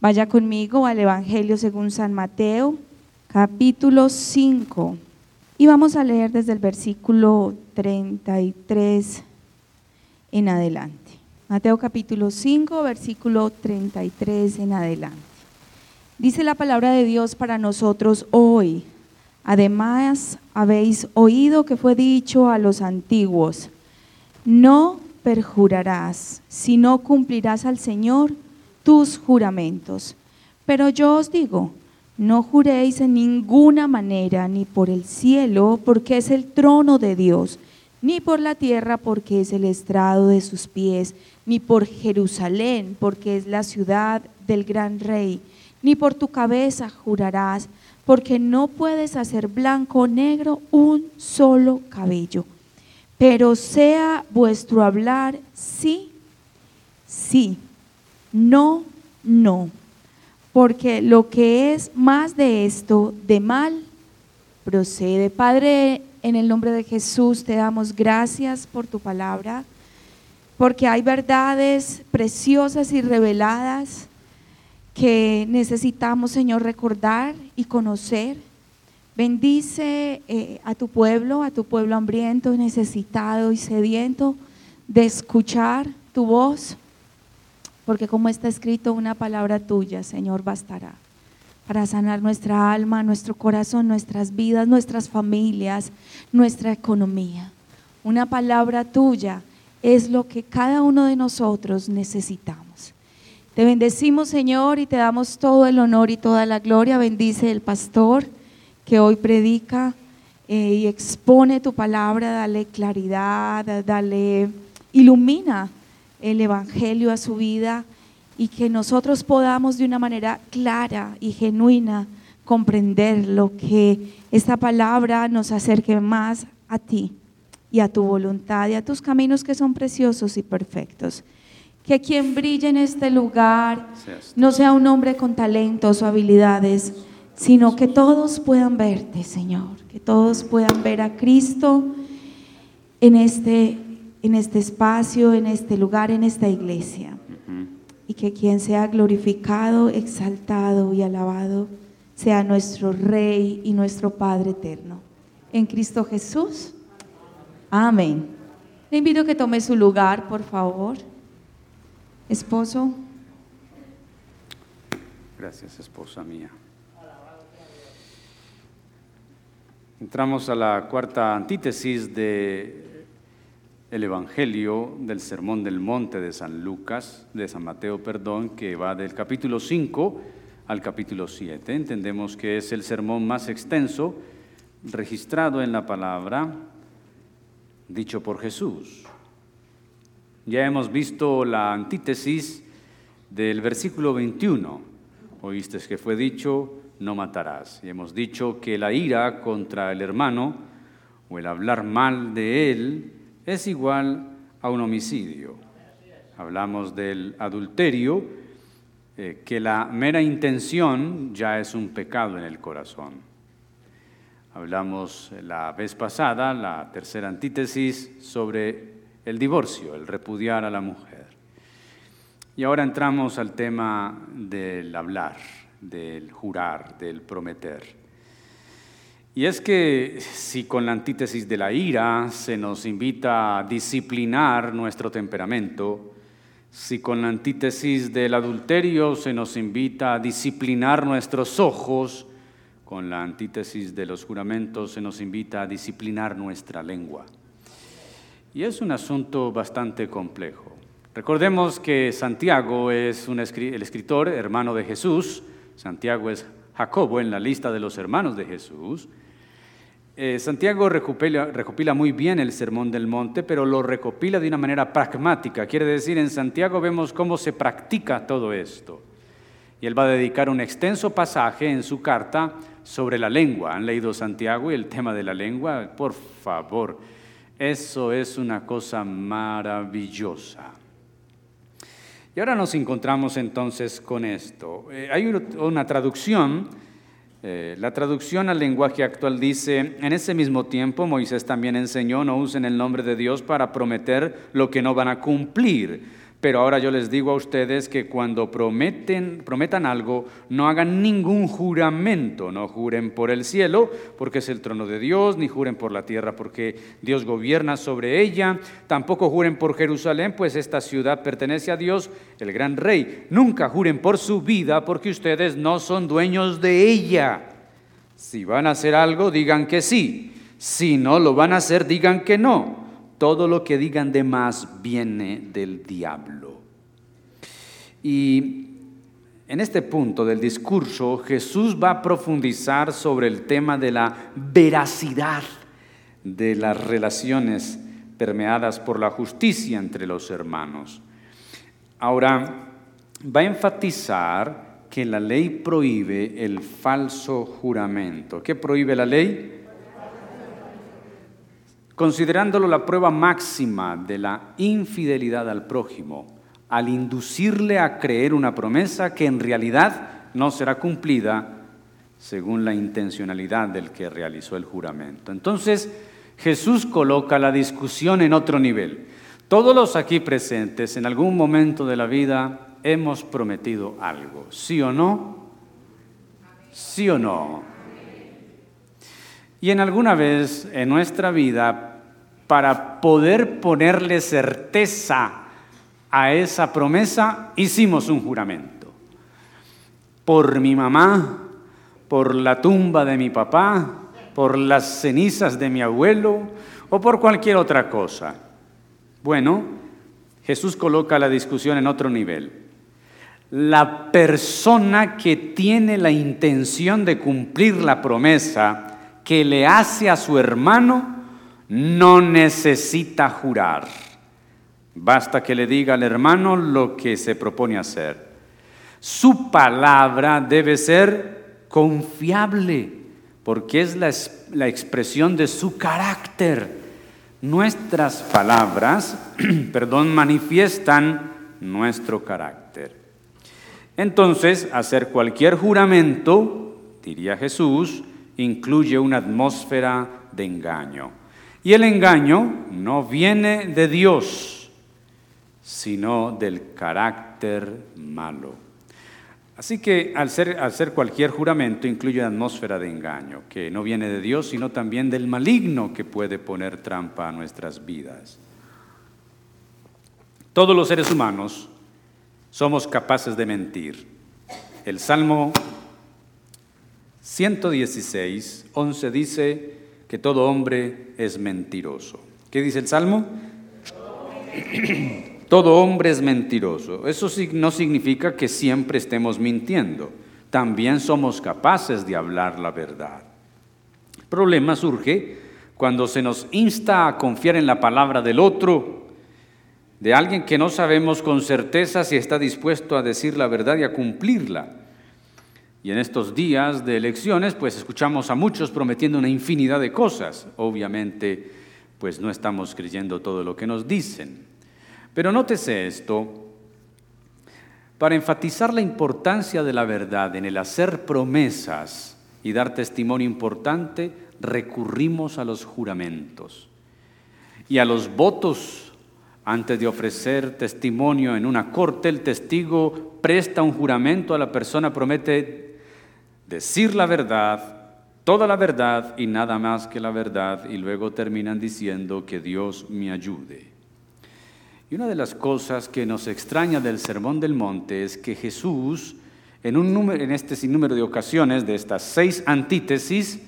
Vaya conmigo al Evangelio según San Mateo, capítulo 5. Y vamos a leer desde el versículo 33 en adelante. Mateo capítulo 5, versículo 33 en adelante. Dice la palabra de Dios para nosotros hoy. Además, habéis oído que fue dicho a los antiguos, no perjurarás, sino cumplirás al Señor tus juramentos. Pero yo os digo, no juréis en ninguna manera, ni por el cielo, porque es el trono de Dios, ni por la tierra, porque es el estrado de sus pies, ni por Jerusalén, porque es la ciudad del gran rey, ni por tu cabeza jurarás, porque no puedes hacer blanco o negro un solo cabello. Pero sea vuestro hablar sí, sí, no, no porque lo que es más de esto, de mal, procede. Padre, en el nombre de Jesús te damos gracias por tu palabra, porque hay verdades preciosas y reveladas que necesitamos, Señor, recordar y conocer. Bendice eh, a tu pueblo, a tu pueblo hambriento, necesitado y sediento de escuchar tu voz porque como está escrito, una palabra tuya, Señor, bastará para sanar nuestra alma, nuestro corazón, nuestras vidas, nuestras familias, nuestra economía. Una palabra tuya es lo que cada uno de nosotros necesitamos. Te bendecimos, Señor, y te damos todo el honor y toda la gloria. Bendice el pastor que hoy predica eh, y expone tu palabra, dale claridad, dale, ilumina el Evangelio a su vida y que nosotros podamos de una manera clara y genuina comprender lo que esta palabra nos acerque más a ti y a tu voluntad y a tus caminos que son preciosos y perfectos. Que quien brille en este lugar no sea un hombre con talentos o habilidades, sino que todos puedan verte, Señor, que todos puedan ver a Cristo en este en este espacio, en este lugar, en esta iglesia. Y que quien sea glorificado, exaltado y alabado sea nuestro Rey y nuestro Padre eterno. En Cristo Jesús. Amén. Le invito a que tome su lugar, por favor. Esposo. Gracias, esposa mía. Entramos a la cuarta antítesis de el Evangelio del Sermón del Monte de San Lucas, de San Mateo, perdón, que va del capítulo 5 al capítulo 7. Entendemos que es el sermón más extenso registrado en la palabra dicho por Jesús. Ya hemos visto la antítesis del versículo 21. Oíste que fue dicho, no matarás. Y hemos dicho que la ira contra el hermano o el hablar mal de él es igual a un homicidio. Hablamos del adulterio, eh, que la mera intención ya es un pecado en el corazón. Hablamos la vez pasada, la tercera antítesis, sobre el divorcio, el repudiar a la mujer. Y ahora entramos al tema del hablar, del jurar, del prometer. Y es que si con la antítesis de la ira se nos invita a disciplinar nuestro temperamento, si con la antítesis del adulterio se nos invita a disciplinar nuestros ojos, con la antítesis de los juramentos se nos invita a disciplinar nuestra lengua. Y es un asunto bastante complejo. Recordemos que Santiago es un el escritor, hermano de Jesús. Santiago es Jacobo en la lista de los hermanos de Jesús. Eh, Santiago recopila, muy bien el Sermón del Monte, pero lo recopila de una manera pragmática. Quiere decir, en Santiago vemos cómo se practica todo esto. Y él va a dedicar un extenso pasaje en su carta sobre la lengua. ¿Han leído Santiago y el tema de la lengua? Por favor, eso es una cosa maravillosa. Y ahora nos encontramos entonces con esto. Eh, hay una traducción eh, la traducción al lenguaje actual dice, en ese mismo tiempo Moisés también enseñó, no usen el nombre de Dios para prometer lo que no van a cumplir, Pero ahora yo les digo a ustedes que cuando prometen, prometan algo, no hagan ningún juramento, no juren por el cielo, porque es el trono de Dios, ni juren por la tierra, porque Dios gobierna sobre ella, tampoco juren por Jerusalén, pues esta ciudad pertenece a Dios, el gran rey. Nunca juren por su vida, porque ustedes no son dueños de ella. Si van a hacer algo, digan que sí. Si no lo van a hacer, digan que no todo lo que digan de más viene del diablo. Y en este punto del discurso Jesús va a profundizar sobre el tema de la veracidad de las relaciones permeadas por la justicia entre los hermanos. Ahora, va a enfatizar que la ley prohíbe el falso juramento. ¿Qué prohíbe la ley? Considerándolo la prueba máxima de la infidelidad al prójimo, al inducirle a creer una promesa que en realidad no será cumplida según la intencionalidad del que realizó el juramento. Entonces, Jesús coloca la discusión en otro nivel. Todos los aquí presentes en algún momento de la vida hemos prometido algo, ¿sí o no? ¿Sí o no? Y en alguna vez en nuestra vida para poder ponerle certeza a esa promesa, hicimos un juramento. Por mi mamá, por la tumba de mi papá, por las cenizas de mi abuelo o por cualquier otra cosa. Bueno, Jesús coloca la discusión en otro nivel. La persona que tiene la intención de cumplir la promesa que le hace a su hermano, no necesita jurar. Basta que le diga al hermano lo que se propone hacer. Su palabra debe ser confiable, porque es la, la expresión de su carácter. Nuestras palabras, perdón, manifiestan nuestro carácter. Entonces, hacer cualquier juramento, diría Jesús, incluye una atmósfera de engaño. Y el engaño no viene de Dios, sino del carácter malo. Así que al ser, cualquier juramento incluye una atmósfera de engaño, que no viene de Dios, sino también del maligno que puede poner trampa a nuestras vidas. Todos los seres humanos somos capaces de mentir. El Salmo 116, 11 dice, que todo hombre es mentiroso. ¿Qué dice el Salmo? Todo hombre es mentiroso. Eso no significa que siempre estemos mintiendo. También somos capaces de hablar la verdad. El problema surge cuando se nos insta a confiar en la palabra del otro, de alguien que no sabemos con certeza si está dispuesto a decir la verdad y a cumplirla. Y en estos días de elecciones, pues escuchamos a muchos prometiendo una infinidad de cosas. Obviamente, pues no estamos creyendo todo lo que nos dicen. Pero nótese esto, para enfatizar la importancia de la verdad en el hacer promesas y dar testimonio importante, recurrimos a los juramentos y a los votos. Antes de ofrecer testimonio en una corte, el testigo presta un juramento a la persona, promete decir la verdad, toda la verdad y nada más que la verdad, y luego terminan diciendo que Dios me ayude. Y una de las cosas que nos extraña del Sermón del Monte es que Jesús, en, un número, en este sinnúmero de ocasiones, de estas seis antítesis,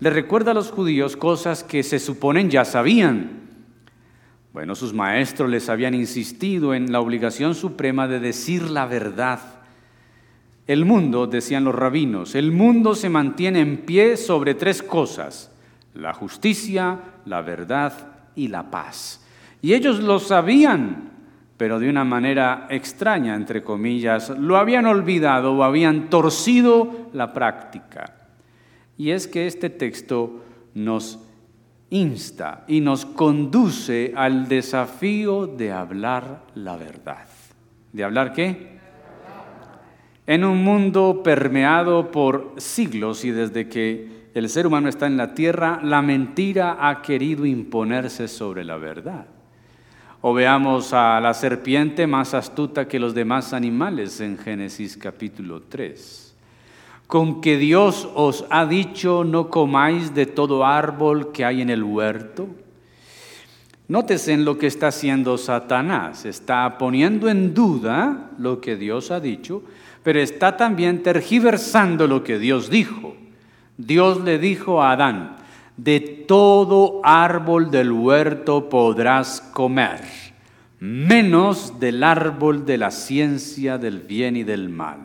le recuerda a los judíos cosas que se suponen ya sabían. Bueno, sus maestros les habían insistido en la obligación suprema de decir la verdad el mundo, decían los rabinos, el mundo se mantiene en pie sobre tres cosas, la justicia, la verdad y la paz. Y ellos lo sabían, pero de una manera extraña, entre comillas, lo habían olvidado o habían torcido la práctica. Y es que este texto nos insta y nos conduce al desafío de hablar la verdad. ¿De hablar qué? En un mundo permeado por siglos y desde que el ser humano está en la tierra, la mentira ha querido imponerse sobre la verdad. O veamos a la serpiente más astuta que los demás animales en Génesis capítulo 3. Con que Dios os ha dicho no comáis de todo árbol que hay en el huerto. Nótese en lo que está haciendo Satanás. Está poniendo en duda lo que Dios ha dicho, pero está también tergiversando lo que Dios dijo. Dios le dijo a Adán, de todo árbol del huerto podrás comer, menos del árbol de la ciencia del bien y del mal.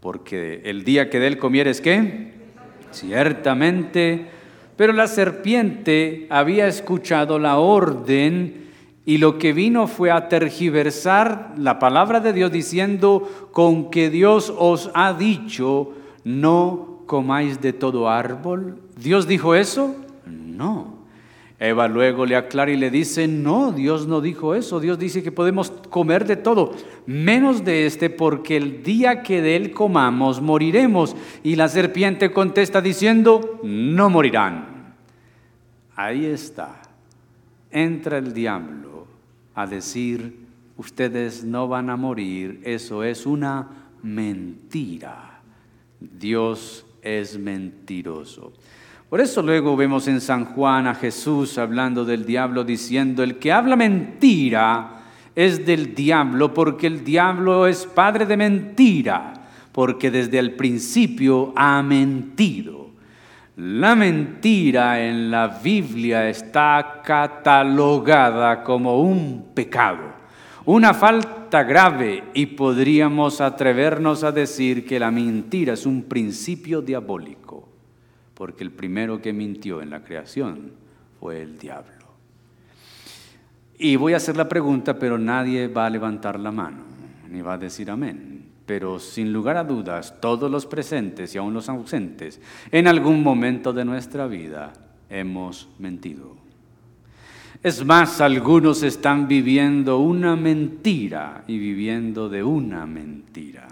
Porque el día que de él comieres, ¿qué? Ciertamente, pero la serpiente había escuchado la orden y lo que vino fue a tergiversar la palabra de Dios diciendo, con que Dios os ha dicho, no comáis de todo árbol ¿Dios dijo eso? No. Eva luego le aclara y le dice, no, Dios no dijo eso, Dios dice que podemos comer de todo, menos de este, porque el día que de él comamos moriremos. Y la serpiente contesta diciendo, no morirán. Ahí está, entra el diablo a decir, ustedes no van a morir, eso es una mentira. Dios es mentiroso. Por eso luego vemos en San Juan a Jesús hablando del diablo diciendo, el que habla mentira es del diablo porque el diablo es padre de mentira, porque desde el principio ha mentido. La mentira en la Biblia está catalogada como un pecado, una falta grave y podríamos atrevernos a decir que la mentira es un principio diabólico porque el primero que mintió en la creación fue el diablo. Y voy a hacer la pregunta, pero nadie va a levantar la mano, ni va a decir amén. Pero sin lugar a dudas, todos los presentes y aún los ausentes, en algún momento de nuestra vida hemos mentido. Es más, algunos están viviendo una mentira y viviendo de una mentira.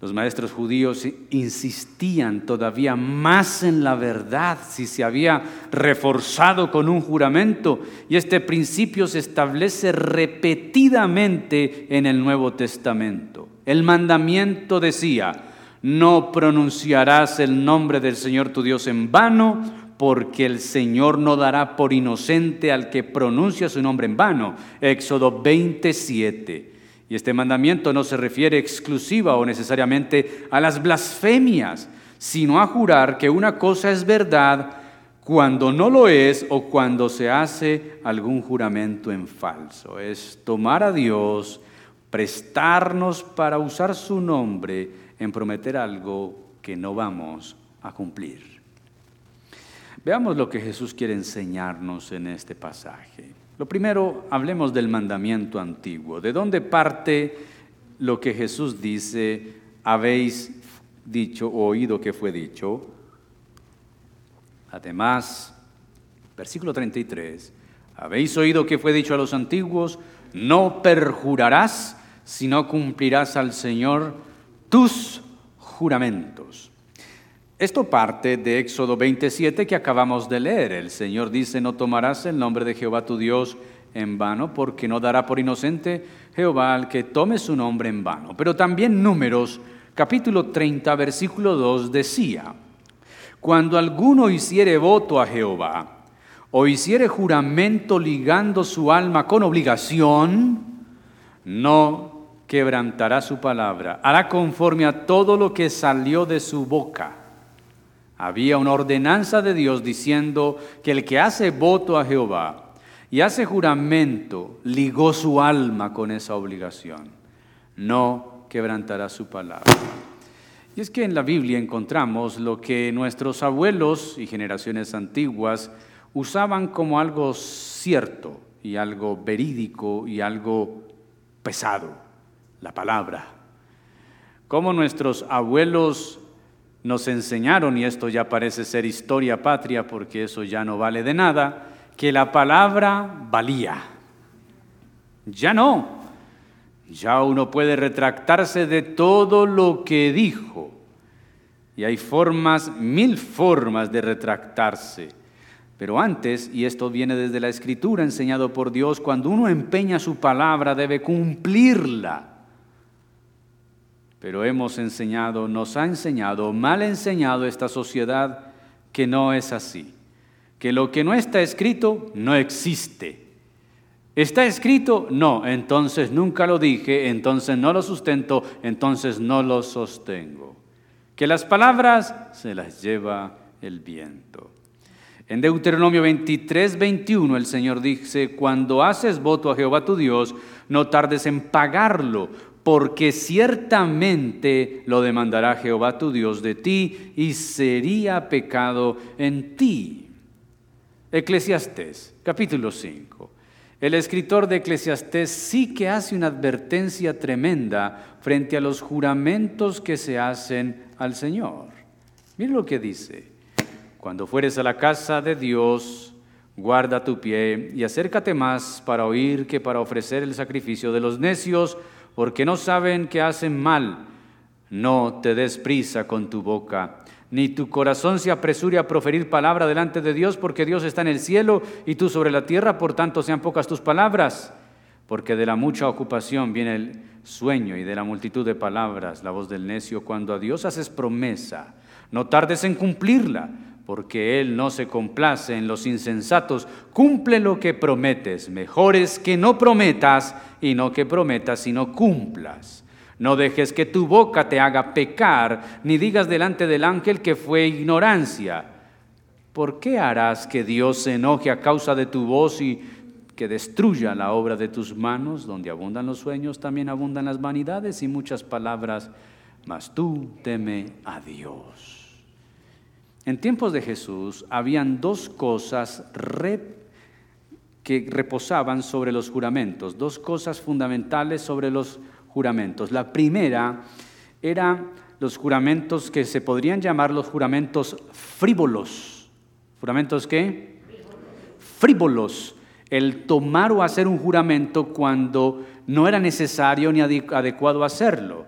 Los maestros judíos insistían todavía más en la verdad si se había reforzado con un juramento y este principio se establece repetidamente en el Nuevo Testamento. El mandamiento decía, no pronunciarás el nombre del Señor tu Dios en vano, porque el Señor no dará por inocente al que pronuncia su nombre en vano. Éxodo 27. Y este mandamiento no se refiere exclusiva o necesariamente a las blasfemias, sino a jurar que una cosa es verdad cuando no lo es o cuando se hace algún juramento en falso. Es tomar a Dios, prestarnos para usar su nombre en prometer algo que no vamos a cumplir. Veamos lo que Jesús quiere enseñarnos en este pasaje. Lo primero, hablemos del mandamiento antiguo. ¿De dónde parte lo que Jesús dice, habéis dicho o oído que fue dicho? Además, versículo 33, habéis oído que fue dicho a los antiguos, no perjurarás, sino cumplirás al Señor tus juramentos. Esto parte de Éxodo 27 que acabamos de leer. El Señor dice, no tomarás el nombre de Jehová tu Dios en vano, porque no dará por inocente Jehová al que tome su nombre en vano. Pero también números, capítulo 30, versículo 2 decía, cuando alguno hiciere voto a Jehová, o hiciere juramento ligando su alma con obligación, no quebrantará su palabra, hará conforme a todo lo que salió de su boca había una ordenanza de Dios diciendo que el que hace voto a Jehová y hace juramento ligó su alma con esa obligación. No quebrantará su palabra. Y es que en la Biblia encontramos lo que nuestros abuelos y generaciones antiguas usaban como algo cierto y algo verídico y algo pesado, la palabra. Como nuestros abuelos nos enseñaron, y esto ya parece ser historia patria porque eso ya no vale de nada, que la palabra valía. Ya no. Ya uno puede retractarse de todo lo que dijo. Y hay formas, mil formas de retractarse. Pero antes, y esto viene desde la escritura enseñado por Dios, cuando uno empeña su palabra debe cumplirla. Pero hemos enseñado, nos ha enseñado, mal enseñado esta sociedad que no es así, que lo que no está escrito no existe. ¿Está escrito? No, entonces nunca lo dije, entonces no lo sustento, entonces no lo sostengo. Que las palabras se las lleva el viento. En Deuteronomio 23, 21 el Señor dice, cuando haces voto a Jehová tu Dios, no tardes en pagarlo, porque ciertamente lo demandará Jehová tu Dios de ti y sería pecado en ti. Eclesiastés, capítulo 5. El escritor de Eclesiastés sí que hace una advertencia tremenda frente a los juramentos que se hacen al Señor. Mira lo que dice. Cuando fueres a la casa de Dios, guarda tu pie y acércate más para oír que para ofrecer el sacrificio de los necios, porque no saben que hacen mal. No te des prisa con tu boca, ni tu corazón se apresure a proferir palabra delante de Dios, porque Dios está en el cielo y tú sobre la tierra, por tanto sean pocas tus palabras, porque de la mucha ocupación viene el sueño y de la multitud de palabras la voz del necio. Cuando a Dios haces promesa, no tardes en cumplirla porque Él no se complace en los insensatos. Cumple lo que prometes. Mejor es que no prometas y no que prometas, sino cumplas. No dejes que tu boca te haga pecar, ni digas delante del ángel que fue ignorancia. ¿Por qué harás que Dios se enoje a causa de tu voz y que destruya la obra de tus manos? Donde abundan los sueños, también abundan las vanidades y muchas palabras, mas tú teme a Dios. En tiempos de Jesús habían dos cosas que reposaban sobre los juramentos, dos cosas fundamentales sobre los juramentos. La primera eran los juramentos que se podrían llamar los juramentos frívolos. ¿Juramentos qué? Frívolos. El tomar o hacer un juramento cuando no era necesario ni adecuado hacerlo.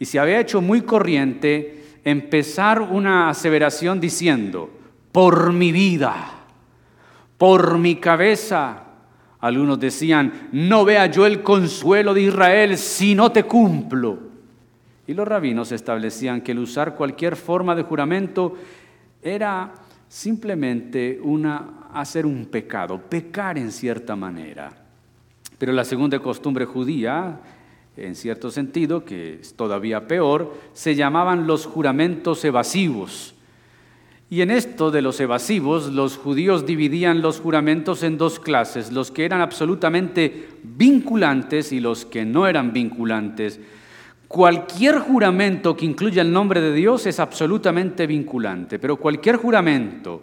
Y se había hecho muy corriente empezar una aseveración diciendo, por mi vida, por mi cabeza. Algunos decían, no vea yo el consuelo de Israel si no te cumplo. Y los rabinos establecían que el usar cualquier forma de juramento era simplemente una, hacer un pecado, pecar en cierta manera. Pero la segunda costumbre judía en cierto sentido, que es todavía peor, se llamaban los juramentos evasivos. Y en esto de los evasivos, los judíos dividían los juramentos en dos clases, los que eran absolutamente vinculantes y los que no eran vinculantes. Cualquier juramento que incluya el nombre de Dios es absolutamente vinculante, pero cualquier juramento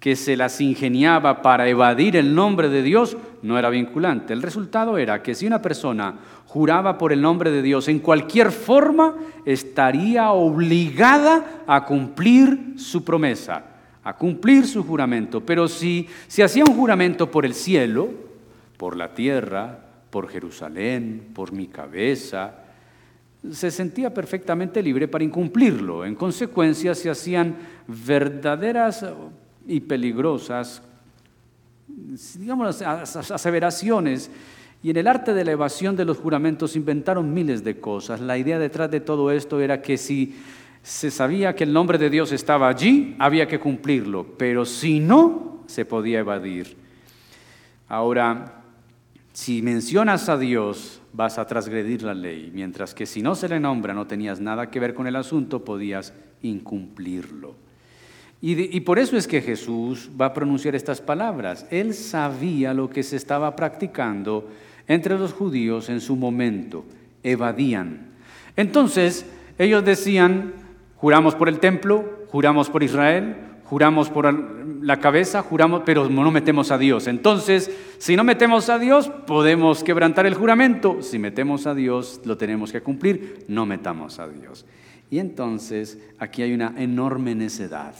que se las ingeniaba para evadir el nombre de Dios no era vinculante. El resultado era que si una persona juraba por el nombre de Dios en cualquier forma, estaría obligada a cumplir su promesa, a cumplir su juramento. Pero si se hacía un juramento por el cielo, por la tierra, por Jerusalén, por mi cabeza, se sentía perfectamente libre para incumplirlo. En consecuencia, se hacían verdaderas y peligrosas, digamos, aseveraciones. Y en el arte de la evasión de los juramentos inventaron miles de cosas. La idea detrás de todo esto era que si se sabía que el nombre de Dios estaba allí, había que cumplirlo, pero si no, se podía evadir. Ahora, si mencionas a Dios, vas a transgredir la ley, mientras que si no se le nombra, no tenías nada que ver con el asunto, podías incumplirlo. Y, por eso es que Jesús va a pronunciar estas palabras. Él sabía lo que se estaba practicando entre los judíos en su momento. Evadían. Entonces, ellos decían, juramos por el templo, juramos por Israel, juramos por la cabeza, juramos, pero no metemos a Dios. Entonces, si no metemos a Dios, podemos quebrantar el juramento. Si metemos a Dios, lo tenemos que cumplir. No metamos a Dios. Y entonces, aquí hay una enorme necedad.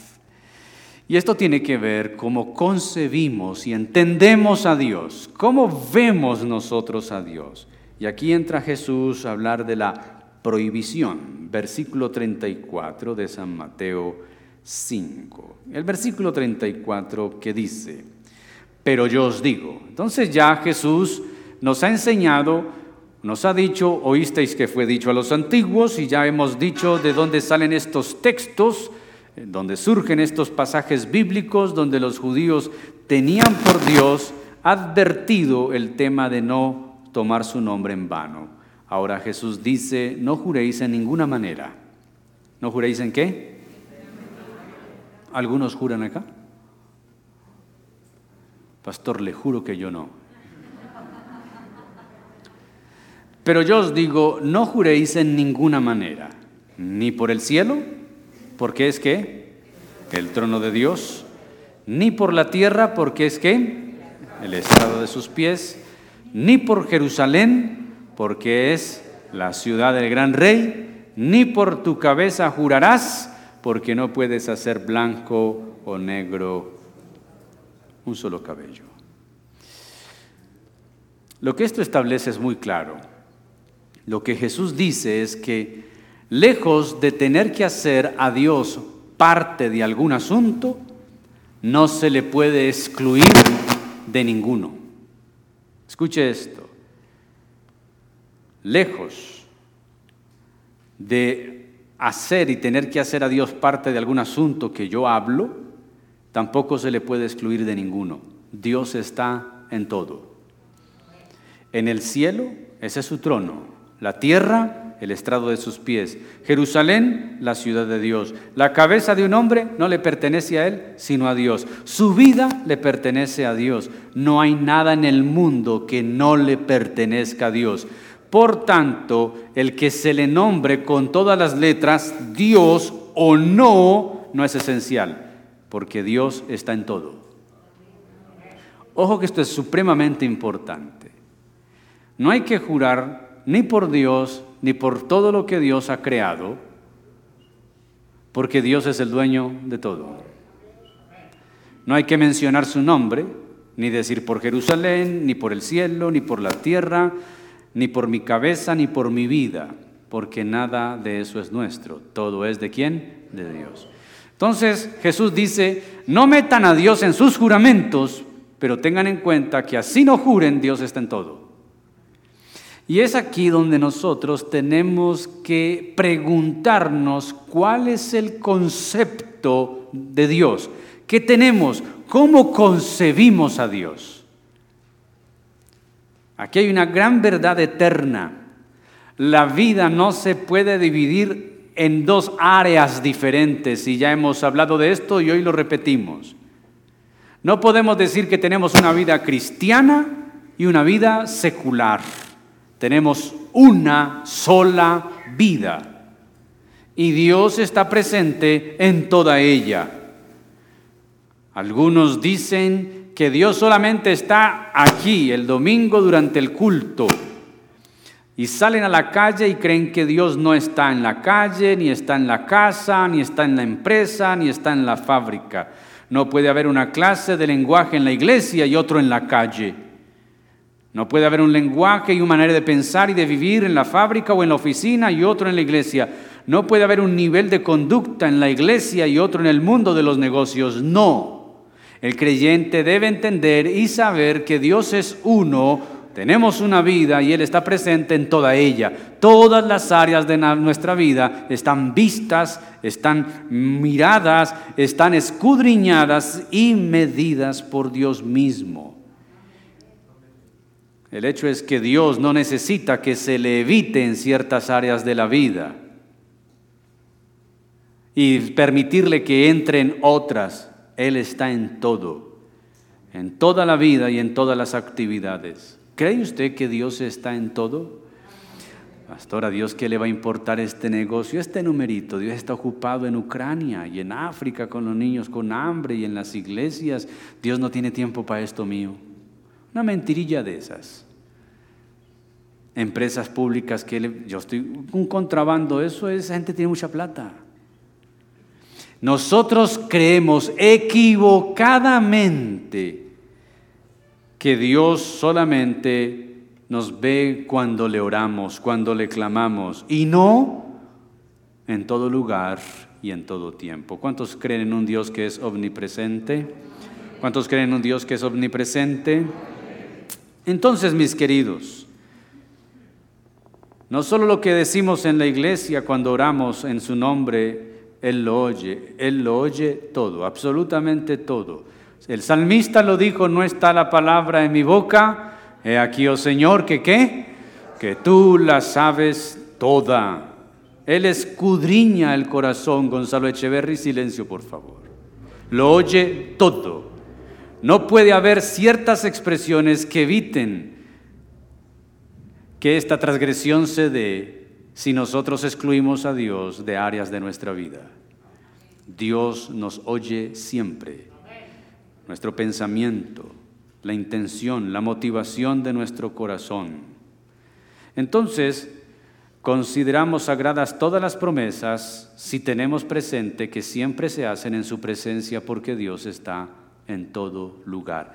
Y esto tiene que ver cómo concebimos y entendemos a Dios, cómo vemos nosotros a Dios. Y aquí entra Jesús a hablar de la prohibición, versículo 34 de San Mateo 5. El versículo 34 que dice, pero yo os digo. Entonces ya Jesús nos ha enseñado, nos ha dicho, oísteis que fue dicho a los antiguos y ya hemos dicho de dónde salen estos textos, donde surgen estos pasajes bíblicos, donde los judíos tenían por Dios advertido el tema de no tomar su nombre en vano. Ahora Jesús dice, no juréis en ninguna manera. ¿No juréis en qué? ¿Algunos juran acá? Pastor, le juro que yo no. Pero yo os digo, no juréis en ninguna manera, ni por el cielo, porque es que el trono de Dios, ni por la tierra, porque es que el estado de sus pies, ni por Jerusalén, porque es la ciudad del gran rey, ni por tu cabeza jurarás, porque no puedes hacer blanco o negro un solo cabello. Lo que esto establece es muy claro. Lo que Jesús dice es que lejos de tener que hacer a Dios parte de algún asunto, no se le puede excluir de ninguno. Escuche esto. Lejos de hacer y tener que hacer a Dios parte de algún asunto que yo hablo, tampoco se le puede excluir de ninguno. Dios está en todo. En el cielo, ese es su trono. La tierra, el estrado de sus pies. Jerusalén, la ciudad de Dios. La cabeza de un hombre no le pertenece a él, sino a Dios. Su vida le pertenece a Dios. No hay nada en el mundo que no le pertenezca a Dios. Por tanto, el que se le nombre con todas las letras, Dios o no, no es esencial, porque Dios está en todo. Ojo que esto es supremamente importante. No hay que jurar ni por Dios, ni por todo lo que Dios ha creado, porque Dios es el dueño de todo. No hay que mencionar su nombre, ni decir por Jerusalén, ni por el cielo, ni por la tierra, ni por mi cabeza, ni por mi vida, porque nada de eso es nuestro. Todo es de quién? De Dios. Entonces Jesús dice, no metan a Dios en sus juramentos, pero tengan en cuenta que así no juren, Dios está en todo. Y es aquí donde nosotros tenemos que preguntarnos cuál es el concepto de Dios. ¿Qué tenemos? ¿Cómo concebimos a Dios? Aquí hay una gran verdad eterna. La vida no se puede dividir en dos áreas diferentes y ya hemos hablado de esto y hoy lo repetimos. No podemos decir que tenemos una vida cristiana y una vida secular. Tenemos una sola vida y Dios está presente en toda ella. Algunos dicen que Dios solamente está aquí el domingo durante el culto. Y salen a la calle y creen que Dios no está en la calle, ni está en la casa, ni está en la empresa, ni está en la fábrica. No puede haber una clase de lenguaje en la iglesia y otro en la calle. No puede haber un lenguaje y una manera de pensar y de vivir en la fábrica o en la oficina y otro en la iglesia. No puede haber un nivel de conducta en la iglesia y otro en el mundo de los negocios. No. El creyente debe entender y saber que Dios es uno, tenemos una vida y Él está presente en toda ella. Todas las áreas de nuestra vida están vistas, están miradas, están escudriñadas y medidas por Dios mismo. El hecho es que Dios no necesita que se le evite en ciertas áreas de la vida y permitirle que entre en otras. Él está en todo, en toda la vida y en todas las actividades. ¿Cree usted que Dios está en todo? Pastor, a Dios qué le va a importar este negocio, este numerito. Dios está ocupado en Ucrania y en África con los niños con hambre y en las iglesias. Dios no tiene tiempo para esto mío. Una mentirilla de esas. Empresas públicas que yo estoy un contrabando, eso es gente tiene mucha plata. Nosotros creemos equivocadamente que Dios solamente nos ve cuando le oramos, cuando le clamamos, y no en todo lugar y en todo tiempo. ¿Cuántos creen en un Dios que es omnipresente? ¿Cuántos creen en un Dios que es omnipresente? Entonces, mis queridos, no solo lo que decimos en la iglesia cuando oramos en su nombre, Él lo oye, Él lo oye todo, absolutamente todo. El salmista lo dijo, no está la palabra en mi boca, he aquí, oh Señor, que qué, que tú la sabes toda. Él escudriña el corazón, Gonzalo Echeverry, silencio por favor. Lo oye todo. No puede haber ciertas expresiones que eviten que esta transgresión se dé si nosotros excluimos a Dios de áreas de nuestra vida. Dios nos oye siempre. Nuestro pensamiento, la intención, la motivación de nuestro corazón. Entonces, consideramos sagradas todas las promesas si tenemos presente que siempre se hacen en su presencia porque Dios está en todo lugar.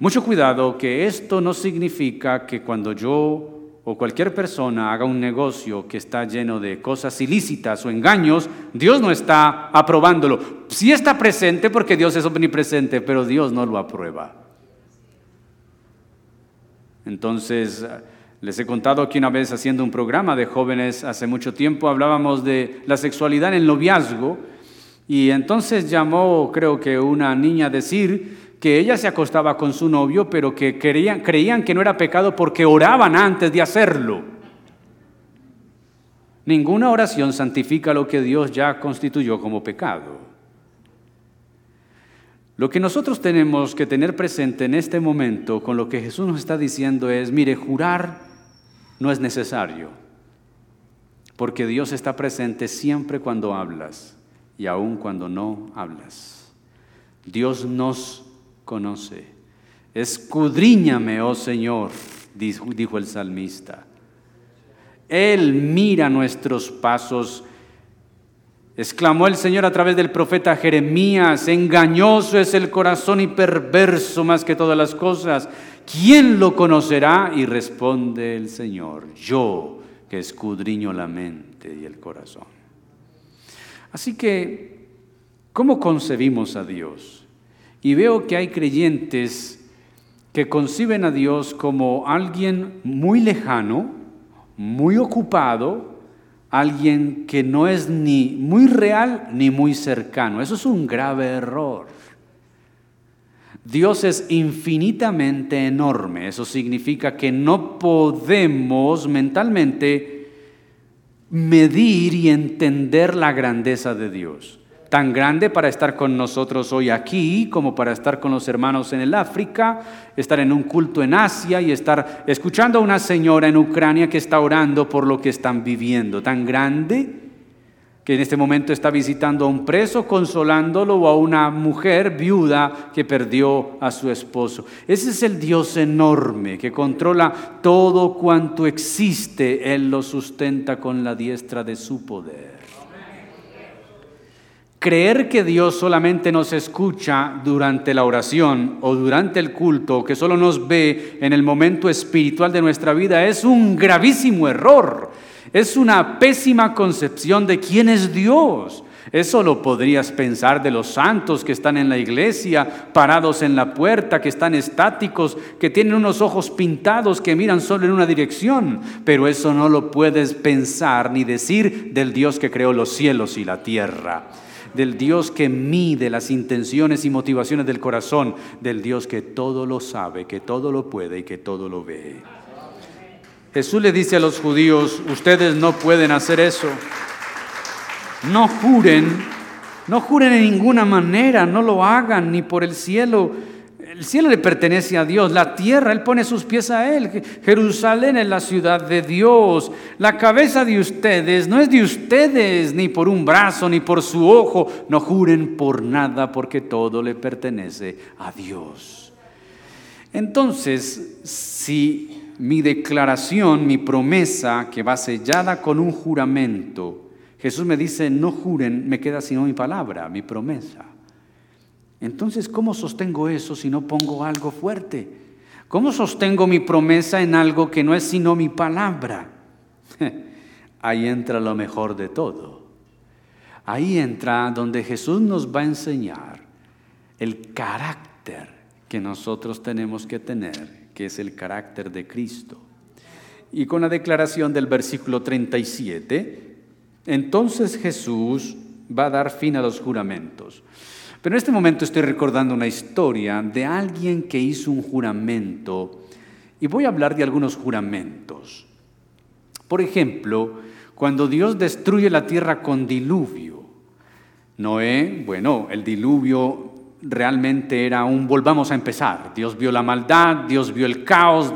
Mucho cuidado que esto no significa que cuando yo o cualquier persona haga un negocio que está lleno de cosas ilícitas o engaños, Dios no está aprobándolo. Sí está presente porque Dios es omnipresente, pero Dios no lo aprueba. Entonces, les he contado aquí una vez haciendo un programa de jóvenes hace mucho tiempo, hablábamos de la sexualidad en el noviazgo y entonces llamó, creo que una niña a decir que ella se acostaba con su novio, pero que creían, creían que no era pecado porque oraban antes de hacerlo. Ninguna oración santifica lo que Dios ya constituyó como pecado. Lo que nosotros tenemos que tener presente en este momento con lo que Jesús nos está diciendo es, mire, jurar no es necesario, porque Dios está presente siempre cuando hablas y aun cuando no hablas. Dios nos conoce. Escudriñame, oh Señor, dijo el salmista. Él mira nuestros pasos. Exclamó el Señor a través del profeta Jeremías, engañoso es el corazón y perverso más que todas las cosas. ¿Quién lo conocerá? Y responde el Señor, yo que escudriño la mente y el corazón. Así que, ¿cómo concebimos a Dios? Y veo que hay creyentes que conciben a Dios como alguien muy lejano, muy ocupado, alguien que no es ni muy real ni muy cercano. Eso es un grave error. Dios es infinitamente enorme. Eso significa que no podemos mentalmente medir y entender la grandeza de Dios. Tan grande para estar con nosotros hoy aquí, como para estar con los hermanos en el África, estar en un culto en Asia y estar escuchando a una señora en Ucrania que está orando por lo que están viviendo. Tan grande que en este momento está visitando a un preso, consolándolo, o a una mujer viuda que perdió a su esposo. Ese es el Dios enorme que controla todo cuanto existe. Él lo sustenta con la diestra de su poder. Creer que Dios solamente nos escucha durante la oración o durante el culto, que solo nos ve en el momento espiritual de nuestra vida, es un gravísimo error. Es una pésima concepción de quién es Dios. Eso lo podrías pensar de los santos que están en la iglesia, parados en la puerta, que están estáticos, que tienen unos ojos pintados, que miran solo en una dirección. Pero eso no lo puedes pensar ni decir del Dios que creó los cielos y la tierra del Dios que mide las intenciones y motivaciones del corazón, del Dios que todo lo sabe, que todo lo puede y que todo lo ve. Jesús le dice a los judíos, ustedes no pueden hacer eso. No juren, no juren en ninguna manera, no lo hagan ni por el cielo. El cielo le pertenece a Dios, la tierra, Él pone sus pies a Él. Jerusalén es la ciudad de Dios. La cabeza de ustedes no es de ustedes, ni por un brazo, ni por su ojo. No juren por nada, porque todo le pertenece a Dios. Entonces, si mi declaración, mi promesa que va sellada con un juramento. Jesús me dice, no juren, me queda sino mi palabra, mi promesa. Entonces, ¿cómo sostengo eso si no pongo algo fuerte? ¿Cómo sostengo mi promesa en algo que no es sino mi palabra? Ahí entra lo mejor de todo. Ahí entra donde Jesús nos va a enseñar el carácter que nosotros tenemos que tener, que es el carácter de Cristo. Y con la declaración del versículo 37, entonces Jesús va a dar fin a los juramentos. Pero en este momento estoy recordando una historia de alguien que hizo un juramento y voy a hablar de algunos juramentos. Por ejemplo, cuando Dios destruye la tierra con diluvio, Noé, bueno, el diluvio realmente era un volvamos a empezar. Dios vio la maldad, Dios vio el caos,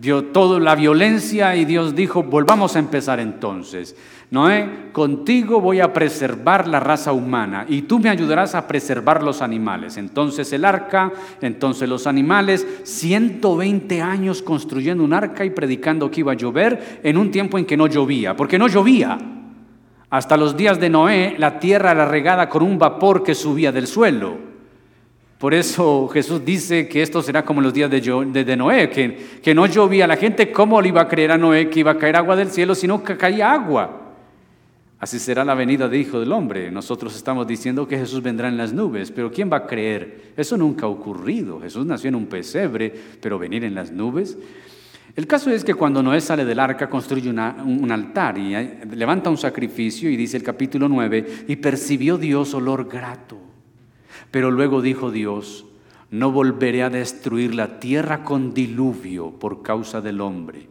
vio toda la violencia y Dios dijo, volvamos a empezar entonces. Noé, contigo voy a preservar la raza humana y tú me ayudarás a preservar los animales. Entonces el arca, entonces los animales, 120 años construyendo un arca y predicando que iba a llover en un tiempo en que no llovía, porque no llovía. Hasta los días de Noé la tierra era regada con un vapor que subía del suelo. Por eso Jesús dice que esto será como los días de, Noé, que, no llovía. La gente, ¿cómo le iba a creer a Noé que iba a caer agua del cielo, sino que caía agua? Así será la venida de Hijo del Hombre. Nosotros estamos diciendo que Jesús vendrá en las nubes, pero ¿quién va a creer? Eso nunca ha ocurrido. Jesús nació en un pesebre, pero venir en las nubes. El caso es que cuando Noé sale del arca construye un altar y levanta un sacrificio y dice el capítulo 9, y percibió Dios olor grato. Pero luego dijo Dios, no volveré a destruir la tierra con diluvio por causa del hombre,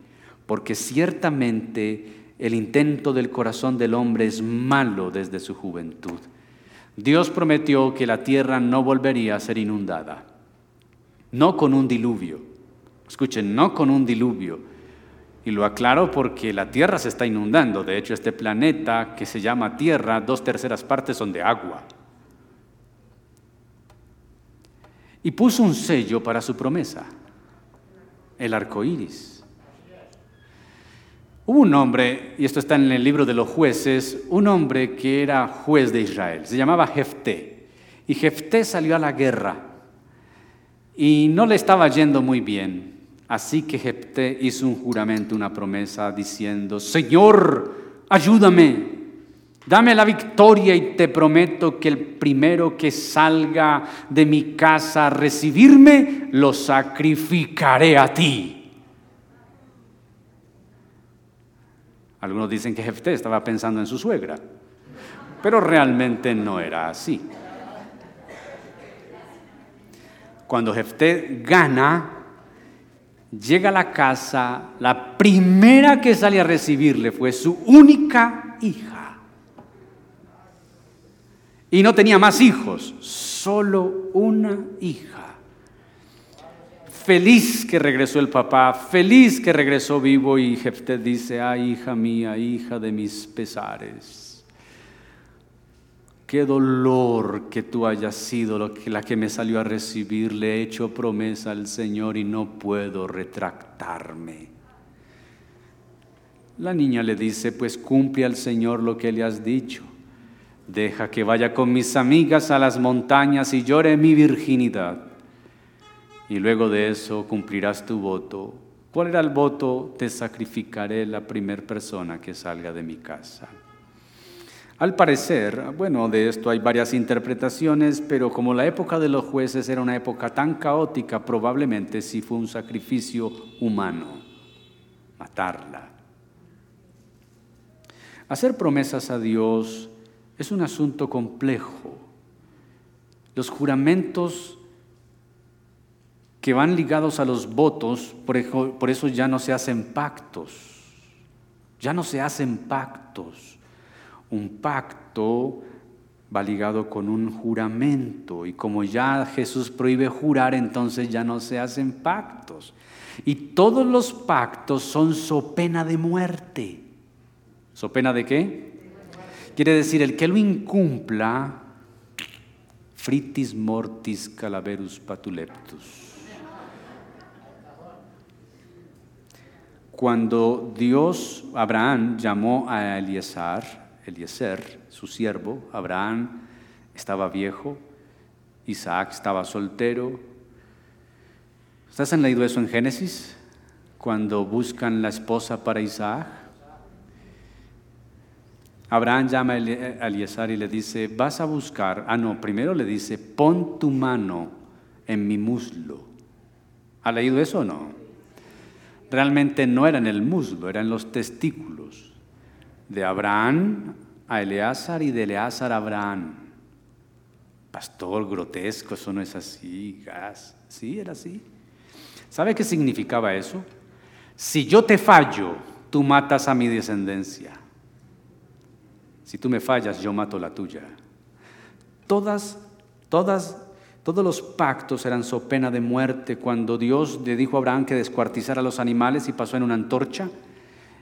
porque ciertamente el intento del corazón del hombre es malo desde su juventud. Dios prometió que la tierra no volvería a ser inundada, no con un diluvio. Escuchen, no con un diluvio. Y lo aclaro porque la tierra se está inundando. De hecho, este planeta que se llama Tierra, dos terceras partes son de agua. Y puso un sello para su promesa, el arco iris. Hubo un hombre, y esto está en el libro de los jueces, un hombre que era juez de Israel, se llamaba Jefté. Y Jefté salió a la guerra y no le estaba yendo muy bien. Así que Jefté hizo un juramento, una promesa diciendo, Señor, ayúdame, dame la victoria y te prometo que el primero que salga de mi casa a recibirme, lo sacrificaré a ti. Algunos dicen que Jefté estaba pensando en su suegra, pero realmente no era así. Cuando Jefté gana, llega a la casa, la primera que sale a recibirle fue su única hija. Y no tenía más hijos, solo una hija. Feliz que regresó el papá, feliz que regresó vivo y Jefté dice, ay hija mía, hija de mis pesares. Qué dolor que tú hayas sido la que me salió a recibir. Le he hecho promesa al Señor y no puedo retractarme. La niña le dice, pues cumple al Señor lo que le has dicho. Deja que vaya con mis amigas a las montañas y llore mi virginidad y luego de eso cumplirás tu voto. ¿Cuál era el voto? Te sacrificaré la primera persona que salga de mi casa. Al parecer, bueno, de esto hay varias interpretaciones, pero como la época de los jueces era una época tan caótica, probablemente sí fue un sacrificio humano, matarla. Hacer promesas a Dios es un asunto complejo. Los juramentos que van ligados a los votos, por eso ya no se hacen pactos, ya no se hacen pactos. Un pacto va ligado con un juramento y como ya Jesús prohíbe jurar, entonces ya no se hacen pactos. Y todos los pactos son so pena de muerte. ¿So pena de qué? Quiere decir, el que lo incumpla, fritis mortis calaverus patuleptus. Cuando Dios, Abraham, llamó a Eliezer, Eliezer, su siervo, Abraham estaba viejo, Isaac estaba soltero. ¿Ustedes han leído eso en Génesis? Cuando buscan la esposa para Isaac. Abraham llama a Eliezer y le dice, vas a buscar, ah no, primero le dice, pon tu mano en mi muslo. ¿Ha leído eso o no? Realmente no era en el muslo, era en los testículos. De Abraham a Eleazar y de Eleazar a Abraham. Pastor, grotesco, eso no es así, gas. Sí, era así. ¿Sabe qué significaba eso? Si yo te fallo, tú matas a mi descendencia. Si tú me fallas, yo mato la tuya. Todas, todas, todos los pactos eran so pena de muerte. Cuando Dios le dijo a Abraham que descuartizara a los animales y pasó en una antorcha,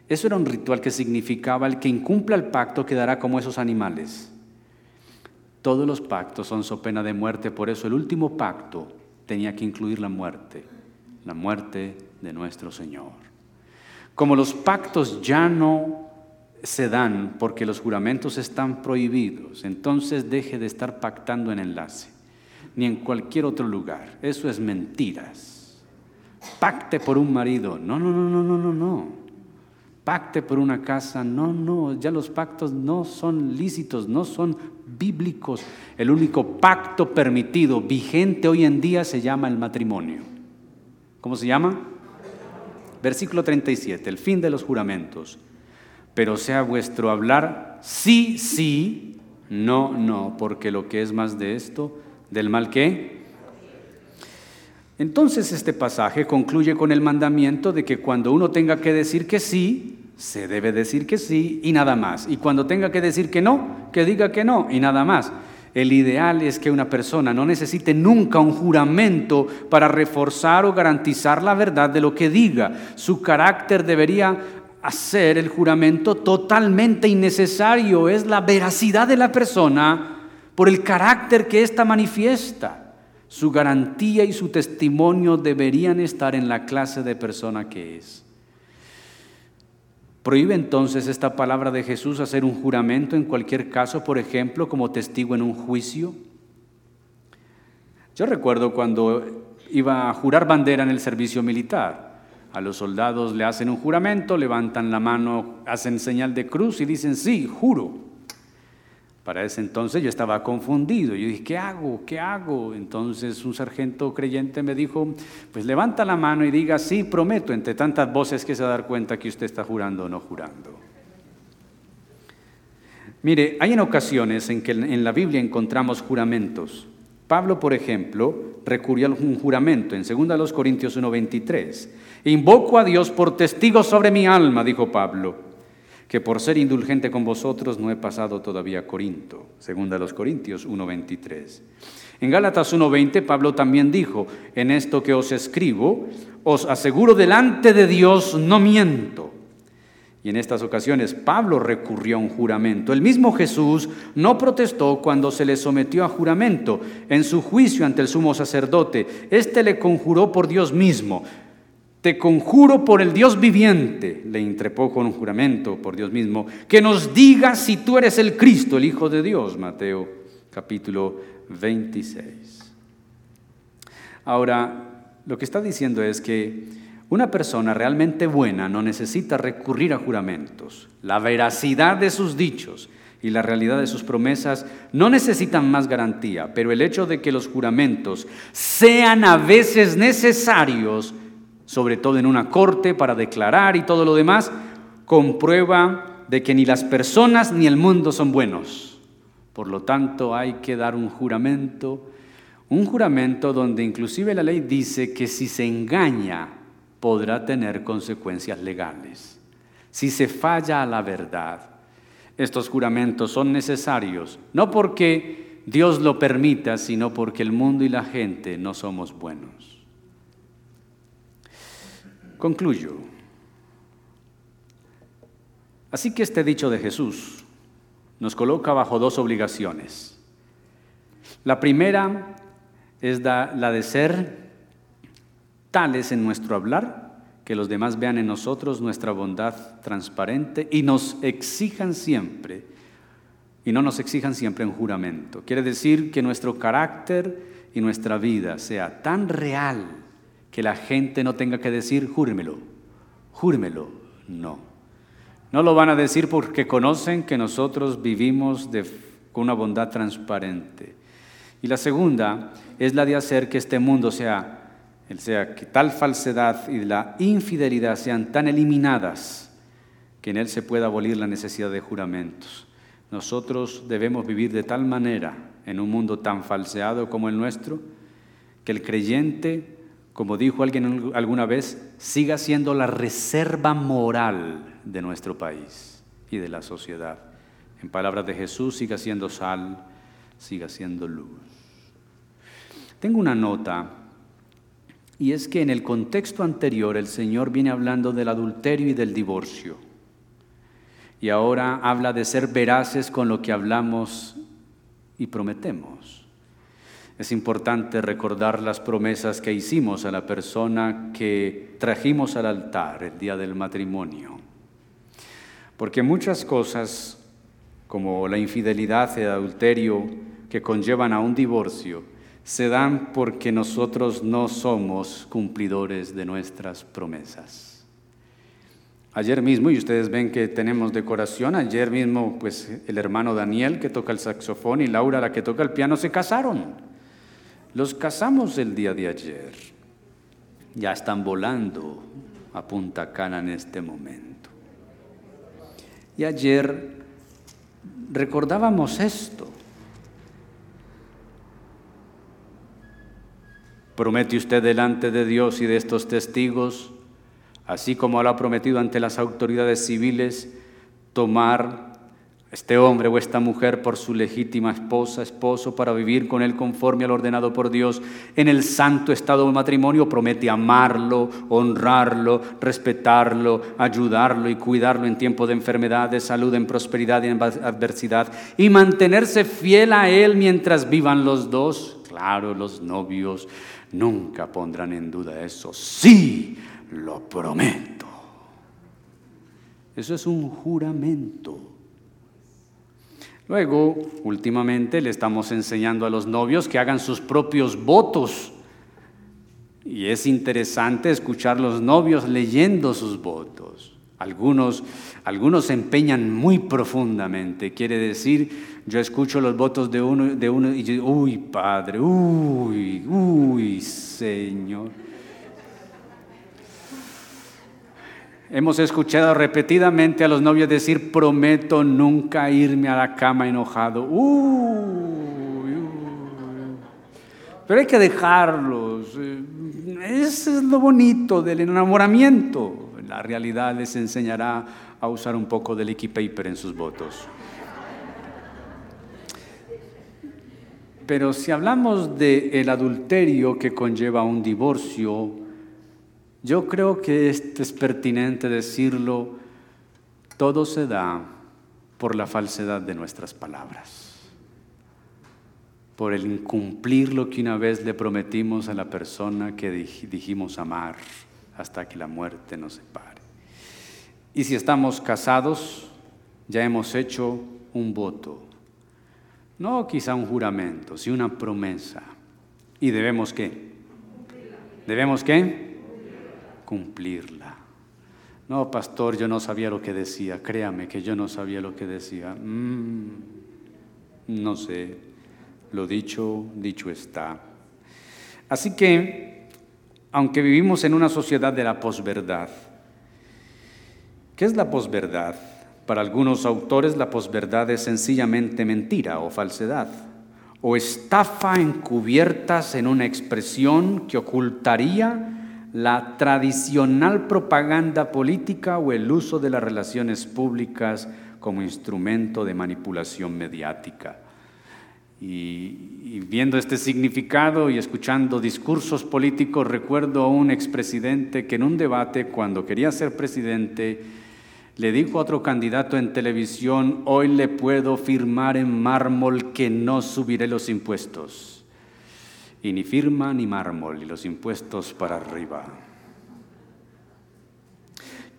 eso era un ritual que significaba el que incumpla el pacto quedará como esos animales. Todos los pactos son so pena de muerte, por eso el último pacto tenía que incluir la muerte, la muerte de nuestro Señor. Como los pactos ya no se dan porque los juramentos están prohibidos, entonces deje de estar pactando en enlace, ni en cualquier otro lugar. Eso es mentiras. Pacte por un marido. No, no, no, no, no, no, no pacte por una casa. No, no, ya los pactos no son lícitos, no son bíblicos. El único pacto permitido, vigente hoy en día, se llama el matrimonio. ¿Cómo se llama? Versículo 37, el fin de los juramentos. Pero sea vuestro hablar sí, sí, no, no, porque lo que es más de esto, del mal que entonces este pasaje concluye con el mandamiento de que cuando uno tenga que decir que sí, se debe decir que sí y nada más. Y cuando tenga que decir que no, que diga que no y nada más. El ideal es que una persona no necesite nunca un juramento para reforzar o garantizar la verdad de lo que diga. Su carácter debería hacer el juramento totalmente innecesario. Es la veracidad de la persona por el carácter que ésta manifiesta. Su garantía y su testimonio deberían estar en la clase de persona que es. Prohíbe entonces esta palabra de Jesús hacer un juramento en cualquier caso, por ejemplo, como testigo en un juicio. Yo recuerdo cuando iba a jurar bandera en el servicio militar. A los soldados le hacen un juramento, levantan la mano, hacen señal de cruz y dicen, sí, juro. Para ese entonces yo estaba confundido. Yo dije, ¿qué hago? ¿Qué hago? Entonces un sargento creyente me dijo, pues levanta la mano y diga, sí, prometo, entre tantas voces que se va a dar cuenta que usted está jurando o no jurando. Mire, hay en ocasiones en que en la Biblia encontramos juramentos. Pablo, por ejemplo, recurrió a un juramento en 2 Corintios 1:23. Invoco a Dios por testigo sobre mi alma, dijo Pablo que por ser indulgente con vosotros no he pasado todavía a Corinto, segunda los Corintios 1:23. En Gálatas 1:20 Pablo también dijo, en esto que os escribo, os aseguro delante de Dios no miento. Y en estas ocasiones Pablo recurrió a un juramento. El mismo Jesús no protestó cuando se le sometió a juramento en su juicio ante el sumo sacerdote. Este le conjuró por Dios mismo. Te conjuro por el Dios viviente, le intrepó con un juramento por Dios mismo, que nos diga si tú eres el Cristo, el Hijo de Dios, Mateo capítulo 26. Ahora, lo que está diciendo es que una persona realmente buena no necesita recurrir a juramentos. La veracidad de sus dichos y la realidad de sus promesas no necesitan más garantía, pero el hecho de que los juramentos sean a veces necesarios sobre todo en una corte para declarar y todo lo demás, comprueba de que ni las personas ni el mundo son buenos. Por lo tanto, hay que dar un juramento, un juramento donde inclusive la ley dice que si se engaña podrá tener consecuencias legales. Si se falla a la verdad, estos juramentos son necesarios, no porque Dios lo permita, sino porque el mundo y la gente no somos buenos. Concluyo. Así que este dicho de Jesús nos coloca bajo dos obligaciones. La primera es la de ser tales en nuestro hablar que los demás vean en nosotros nuestra bondad transparente y nos exijan siempre, y no nos exijan siempre en juramento. Quiere decir que nuestro carácter y nuestra vida sea tan real que la gente no tenga que decir, júrmelo, júrmelo. No. No lo van a decir porque conocen que nosotros vivimos con una bondad transparente. Y la segunda es la de hacer que este mundo sea, sea que tal falsedad y la infidelidad sean tan eliminadas que en él se pueda abolir la necesidad de juramentos. Nosotros debemos vivir de tal manera en un mundo tan falseado como el nuestro, que el creyente, como dijo alguien alguna vez, siga siendo la reserva moral de nuestro país y de la sociedad. En palabras de Jesús, siga siendo sal, siga siendo luz. Tengo una nota, y es que en el contexto anterior el Señor viene hablando del adulterio y del divorcio. Y ahora habla de ser veraces con lo que hablamos y prometemos. Es importante recordar las promesas que hicimos a la persona que trajimos al altar el día del matrimonio. Porque muchas cosas, como la infidelidad y el adulterio que conllevan a un divorcio, se dan porque nosotros no somos cumplidores de nuestras promesas. Ayer mismo, y ustedes ven que tenemos decoración, ayer mismo pues el hermano Daniel que toca el saxofón y Laura la que toca el piano se casaron. Los casamos el día de ayer. Ya están volando a Punta Cana en este momento. Y ayer recordábamos esto. ¿Promete usted delante de Dios y de estos testigos así como lo ha prometido ante las autoridades civiles, tomar este hombre o esta mujer por su legítima esposa, esposo, para vivir con él conforme al ordenado por Dios en el santo estado de matrimonio, promete amarlo, honrarlo, respetarlo, ayudarlo y cuidarlo en tiempo de enfermedad, de salud, en prosperidad y en adversidad, y mantenerse fiel a él mientras vivan los dos. Claro, los novios nunca pondrán en duda eso. Sí, lo prometo. Eso es un juramento. Luego, últimamente le estamos enseñando a los novios que hagan sus propios votos. Y es interesante escuchar los novios leyendo sus votos. Algunos, algunos se empeñan muy profundamente. Quiere decir, yo escucho los votos de uno, de uno y yo, uy, Padre, uy, uy, Señor. Hemos escuchado repetidamente a los novios decir, prometo nunca irme a la cama enojado. Pero hay que dejarlos. Eso es lo bonito del enamoramiento. La realidad les enseñará a usar un poco del Licky Paper en sus votos. Pero si hablamos del adulterio que conlleva un divorcio, yo creo que es pertinente decirlo, todo se da por la falsedad de nuestras palabras, por el incumplir lo que una vez le prometimos a la persona que dijimos amar hasta que la muerte nos separe. Y si estamos casados, ya hemos hecho un voto, no quizá un juramento, sino una promesa. ¿Y debemos qué? ¿Debemos qué? cumplirla. No, pastor, yo no sabía lo que decía, créame que yo no sabía lo que decía. Mm, no sé, lo dicho, dicho está. Así que, aunque vivimos en una sociedad de la posverdad, ¿qué es la posverdad? Para algunos autores la posverdad es sencillamente mentira o falsedad, o estafa encubiertas en una expresión que ocultaría la tradicional propaganda política o el uso de las relaciones públicas como instrumento de manipulación mediática. Y, viendo este significado y escuchando discursos políticos, recuerdo a un expresidente que en un debate, cuando quería ser presidente, le dijo a otro candidato en televisión, hoy le puedo firmar en mármol que no subiré los impuestos y ni firma ni mármol, y los impuestos para arriba.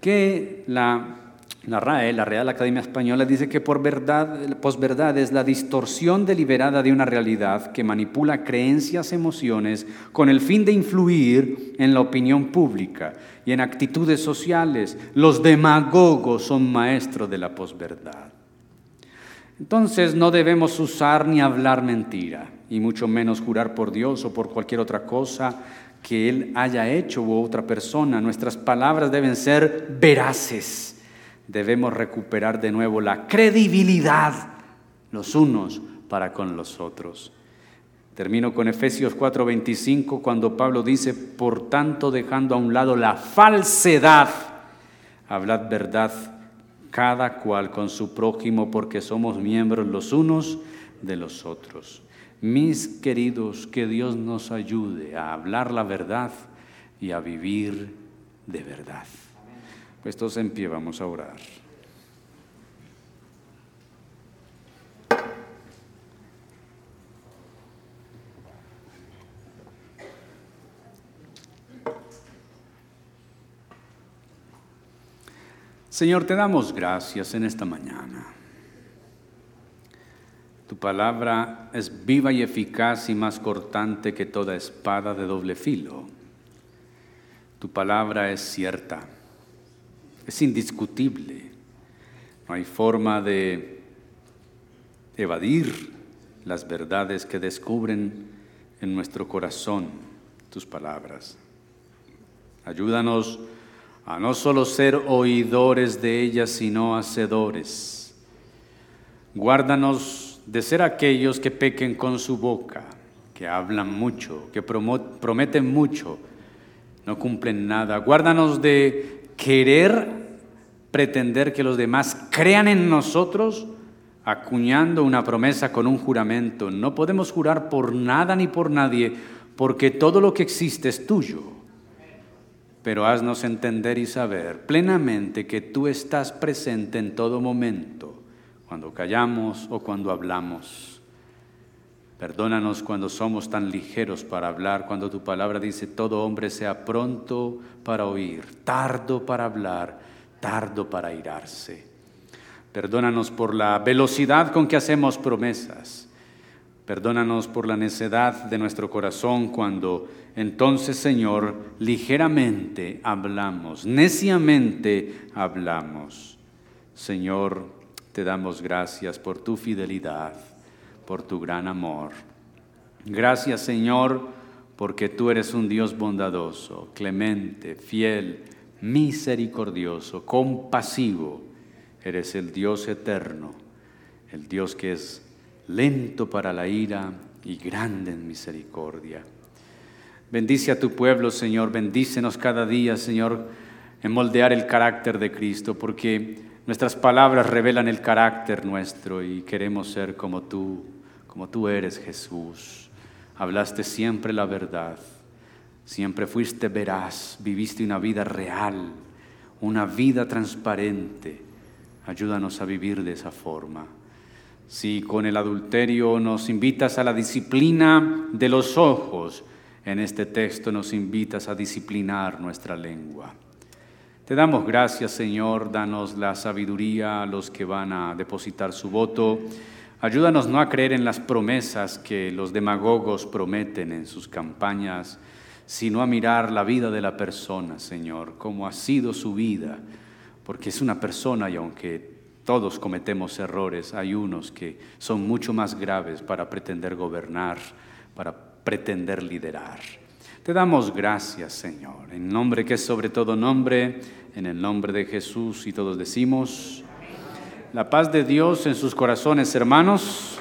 Que la, La RAE, la Real Academia Española, dice que por verdad, posverdad es la distorsión deliberada de una realidad que manipula creencias, emociones, con el fin de influir en la opinión pública y en actitudes sociales. Los demagogos son maestros de la posverdad. Entonces no debemos usar ni hablar mentira, y mucho menos jurar por Dios o por cualquier otra cosa que Él haya hecho u otra persona. Nuestras palabras deben ser veraces debemos recuperar de nuevo la credibilidad los unos para con los otros. Termino con Efesios 4:25 cuando Pablo dice, por tanto dejando a un lado la falsedad, hablad verdad cada cual con su prójimo porque somos miembros los unos de los otros. Mis queridos, que Dios nos ayude a hablar la verdad y a vivir de verdad. Puestos en pie, vamos a orar. Señor, te damos gracias en esta mañana. Tu palabra es viva y eficaz y más cortante que toda espada de doble filo. Tu palabra es cierta es indiscutible. No hay forma de evadir las verdades que descubren en nuestro corazón tus palabras. Ayúdanos a no solo ser oidores de ellas, sino hacedores. Guárdanos de ser aquellos que pequen con su boca, que hablan mucho, que prometen mucho, no cumplen nada. Guárdanos de querer pretender que los demás crean en nosotros acuñando una promesa con un juramento. No podemos jurar por nada ni por nadie, porque todo lo que existe es tuyo. Pero haznos entender y saber plenamente que tú estás presente en todo momento, cuando callamos o cuando hablamos. Perdónanos cuando somos tan ligeros para hablar, cuando tu palabra dice, todo hombre sea pronto para oír, tardo para hablar, tardo para irarse. Perdónanos por la velocidad con que hacemos promesas. Perdónanos por la necedad de nuestro corazón cuando entonces, Señor, ligeramente hablamos, neciamente hablamos. Señor, te damos gracias por tu fidelidad por tu gran amor. Gracias Señor, porque tú eres un Dios bondadoso, clemente, fiel, misericordioso, compasivo. Eres el Dios eterno, el Dios que es lento para la ira y grande en misericordia. Bendice a tu pueblo, Señor, bendícenos cada día, Señor, en moldear el carácter de Cristo, porque nuestras palabras revelan el carácter nuestro y queremos ser como tú como tú eres Jesús. Hablaste siempre la verdad, siempre fuiste veraz, viviste una vida real, una vida transparente. Ayúdanos a vivir de esa forma. Si con el adulterio nos invitas a la disciplina de los ojos, en este texto nos invitas a disciplinar nuestra lengua. Te damos gracias, Señor, danos la sabiduría a los que van a depositar su voto. Ayúdanos no a creer en las promesas que los demagogos prometen en sus campañas, sino a mirar la vida de la persona, Señor, cómo ha sido su vida, porque es una persona y aunque todos cometemos errores, hay unos que son mucho más graves para pretender gobernar, para pretender liderar. Te damos gracias, Señor, en nombre que es sobre todo nombre, en el nombre de Jesús y todos decimos, la paz de Dios en sus corazones, hermanos.